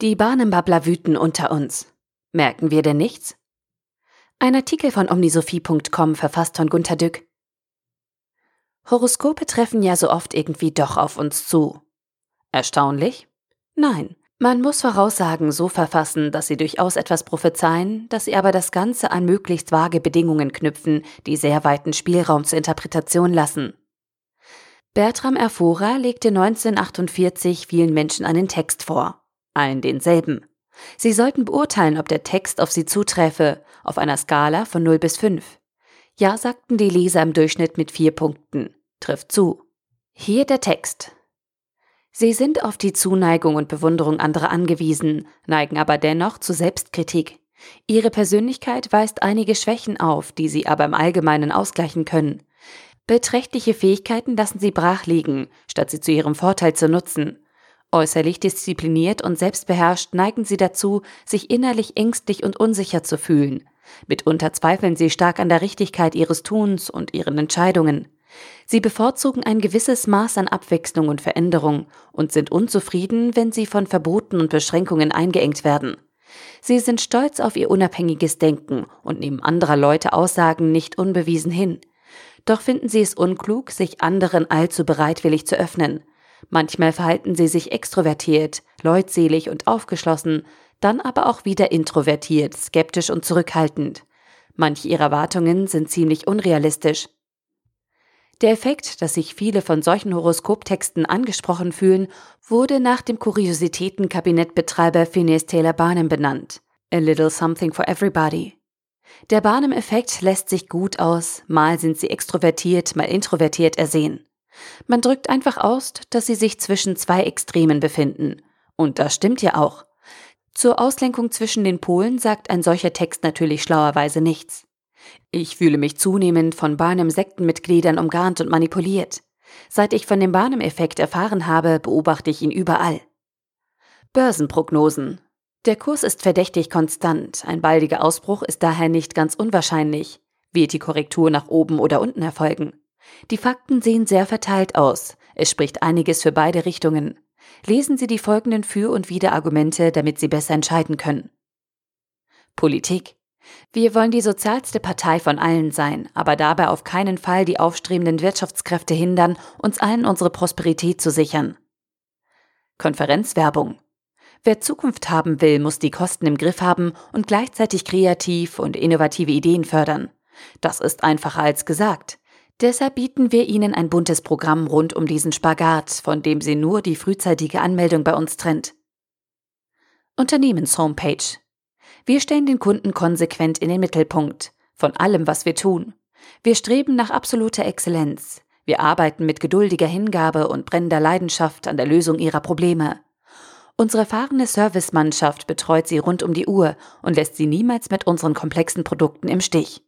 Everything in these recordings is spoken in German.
Die Bahnenbabbler wüten unter uns. Merken wir denn nichts? Ein Artikel von omnisophie.com verfasst von Gunter Dück. Horoskope treffen ja so oft irgendwie doch auf uns zu. Erstaunlich? Nein. Man muss Voraussagen so verfassen, dass sie durchaus etwas prophezeien, dass sie aber das Ganze an möglichst vage Bedingungen knüpfen, die sehr weiten Spielraum zur Interpretation lassen. Bertram Erfora legte 1948 vielen Menschen einen Text vor. Allen denselben. Sie sollten beurteilen, ob der Text auf sie zuträfe, auf einer Skala von 0 bis 5. Ja, sagten die Leser im Durchschnitt mit vier Punkten. Trifft zu. Hier der Text. Sie sind auf die Zuneigung und Bewunderung anderer angewiesen, neigen aber dennoch zu Selbstkritik. Ihre Persönlichkeit weist einige Schwächen auf, die sie aber im Allgemeinen ausgleichen können. Beträchtliche Fähigkeiten lassen sie brach liegen, statt sie zu ihrem Vorteil zu nutzen. Äußerlich diszipliniert und selbstbeherrscht neigen sie dazu, sich innerlich ängstlich und unsicher zu fühlen. Mitunter zweifeln sie stark an der Richtigkeit ihres Tuns und ihren Entscheidungen. Sie bevorzugen ein gewisses Maß an Abwechslung und Veränderung und sind unzufrieden, wenn sie von Verboten und Beschränkungen eingeengt werden. Sie sind stolz auf ihr unabhängiges Denken und nehmen anderer Leute Aussagen nicht unbewiesen hin. Doch finden sie es unklug, sich anderen allzu bereitwillig zu öffnen. Manchmal verhalten sie sich extrovertiert, leutselig und aufgeschlossen, dann aber auch wieder introvertiert, skeptisch und zurückhaltend. Manche ihrer Erwartungen sind ziemlich unrealistisch. Der Effekt, dass sich viele von solchen Horoskoptexten angesprochen fühlen, wurde nach dem Kuriositätenkabinettbetreiber Phineas Taylor Barnum benannt. A little something for everybody. Der Barnum-Effekt lässt sich gut aus, mal sind sie extrovertiert, mal introvertiert ersehen. Man drückt einfach aus, dass sie sich zwischen zwei Extremen befinden. Und das stimmt ja auch. Zur Auslenkung zwischen den Polen sagt ein solcher Text natürlich schlauerweise nichts. Ich fühle mich zunehmend von Barnum-Sektenmitgliedern umgarnt und manipuliert. Seit ich von dem Barnum-Effekt erfahren habe, beobachte ich ihn überall. Börsenprognosen. Der Kurs ist verdächtig konstant, ein baldiger Ausbruch ist daher nicht ganz unwahrscheinlich. Wird die Korrektur nach oben oder unten erfolgen? Die Fakten sehen sehr verteilt aus. Es spricht einiges für beide Richtungen. Lesen Sie die folgenden Für- und Widerargumente, damit Sie besser entscheiden können. Politik. Wir wollen die sozialste Partei von allen sein, aber dabei auf keinen Fall die aufstrebenden Wirtschaftskräfte hindern, uns allen unsere Prosperität zu sichern. Konferenzwerbung. Wer Zukunft haben will, muss die Kosten im Griff haben und gleichzeitig kreativ und innovative Ideen fördern. Das ist einfacher als gesagt. Deshalb bieten wir Ihnen ein buntes Programm rund um diesen Spagat, von dem Sie nur die frühzeitige Anmeldung bei uns trennt. Unternehmenshomepage. Wir stellen den Kunden konsequent in den Mittelpunkt von allem, was wir tun. Wir streben nach absoluter Exzellenz. Wir arbeiten mit geduldiger Hingabe und brennender Leidenschaft an der Lösung ihrer Probleme. Unsere erfahrene Servicemannschaft betreut sie rund um die Uhr und lässt sie niemals mit unseren komplexen Produkten im Stich.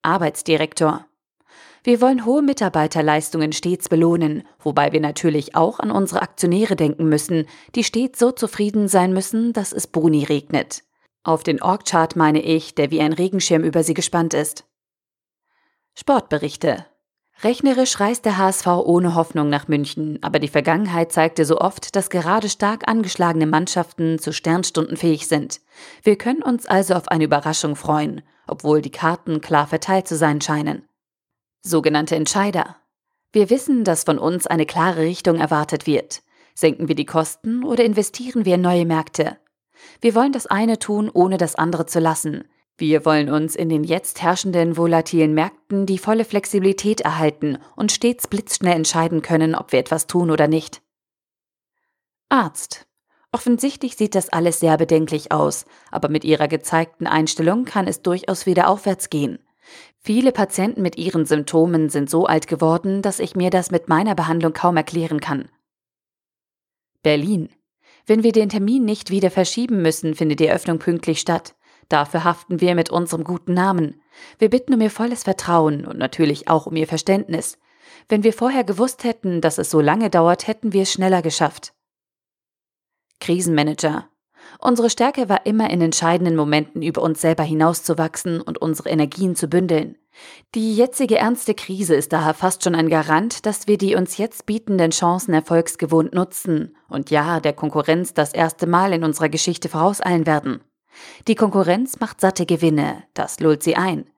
Arbeitsdirektor wir wollen hohe Mitarbeiterleistungen stets belohnen, wobei wir natürlich auch an unsere Aktionäre denken müssen, die stets so zufrieden sein müssen, dass es Boni regnet. Auf den Orgchart meine ich, der wie ein Regenschirm über sie gespannt ist. Sportberichte. Rechnerisch reist der HSV ohne Hoffnung nach München, aber die Vergangenheit zeigte so oft, dass gerade stark angeschlagene Mannschaften zu Sternstunden fähig sind. Wir können uns also auf eine Überraschung freuen, obwohl die Karten klar verteilt zu sein scheinen sogenannte Entscheider. Wir wissen, dass von uns eine klare Richtung erwartet wird. Senken wir die Kosten oder investieren wir in neue Märkte? Wir wollen das eine tun, ohne das andere zu lassen. Wir wollen uns in den jetzt herrschenden volatilen Märkten die volle Flexibilität erhalten und stets blitzschnell entscheiden können, ob wir etwas tun oder nicht. Arzt. Offensichtlich sieht das alles sehr bedenklich aus, aber mit Ihrer gezeigten Einstellung kann es durchaus wieder aufwärts gehen. Viele Patienten mit ihren Symptomen sind so alt geworden, dass ich mir das mit meiner Behandlung kaum erklären kann. Berlin. Wenn wir den Termin nicht wieder verschieben müssen, findet die Eröffnung pünktlich statt. Dafür haften wir mit unserem guten Namen. Wir bitten um Ihr volles Vertrauen und natürlich auch um Ihr Verständnis. Wenn wir vorher gewusst hätten, dass es so lange dauert, hätten wir es schneller geschafft. Krisenmanager. Unsere Stärke war immer in entscheidenden Momenten über uns selber hinauszuwachsen und unsere Energien zu bündeln. Die jetzige ernste Krise ist daher fast schon ein Garant, dass wir die uns jetzt bietenden Chancen erfolgsgewohnt nutzen und ja, der Konkurrenz das erste Mal in unserer Geschichte vorauseilen werden. Die Konkurrenz macht satte Gewinne, das lullt sie ein.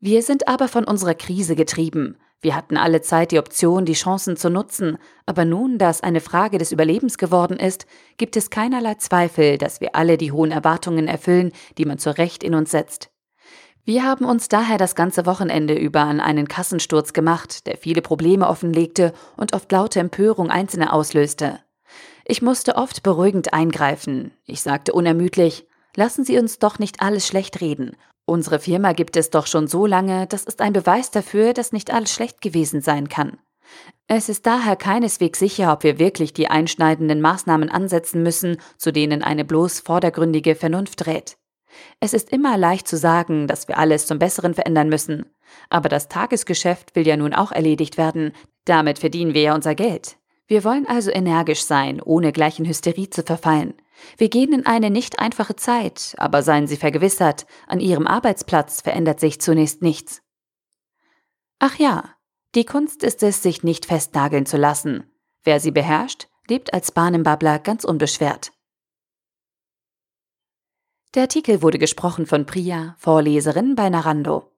Wir sind aber von unserer Krise getrieben. Wir hatten alle Zeit die Option, die Chancen zu nutzen, aber nun, da es eine Frage des Überlebens geworden ist, gibt es keinerlei Zweifel, dass wir alle die hohen Erwartungen erfüllen, die man zu Recht in uns setzt. Wir haben uns daher das ganze Wochenende über an einen Kassensturz gemacht, der viele Probleme offenlegte und oft laute Empörung Einzelne auslöste. Ich musste oft beruhigend eingreifen. Ich sagte unermüdlich, lassen Sie uns doch nicht alles schlecht reden Unsere Firma gibt es doch schon so lange, das ist ein Beweis dafür, dass nicht alles schlecht gewesen sein kann. Es ist daher keineswegs sicher, ob wir wirklich die einschneidenden Maßnahmen ansetzen müssen, zu denen eine bloß vordergründige Vernunft rät. Es ist immer leicht zu sagen, dass wir alles zum Besseren verändern müssen. Aber das Tagesgeschäft will ja nun auch erledigt werden. Damit verdienen wir ja unser Geld. Wir wollen also energisch sein, ohne gleich in Hysterie zu verfallen. Wir gehen in eine nicht einfache Zeit, aber seien Sie vergewissert, an Ihrem Arbeitsplatz verändert sich zunächst nichts. Ach ja, die Kunst ist es, sich nicht festnageln zu lassen. Wer sie beherrscht, lebt als Bahnenbabbler ganz unbeschwert. Der Artikel wurde gesprochen von Priya, Vorleserin bei Narando.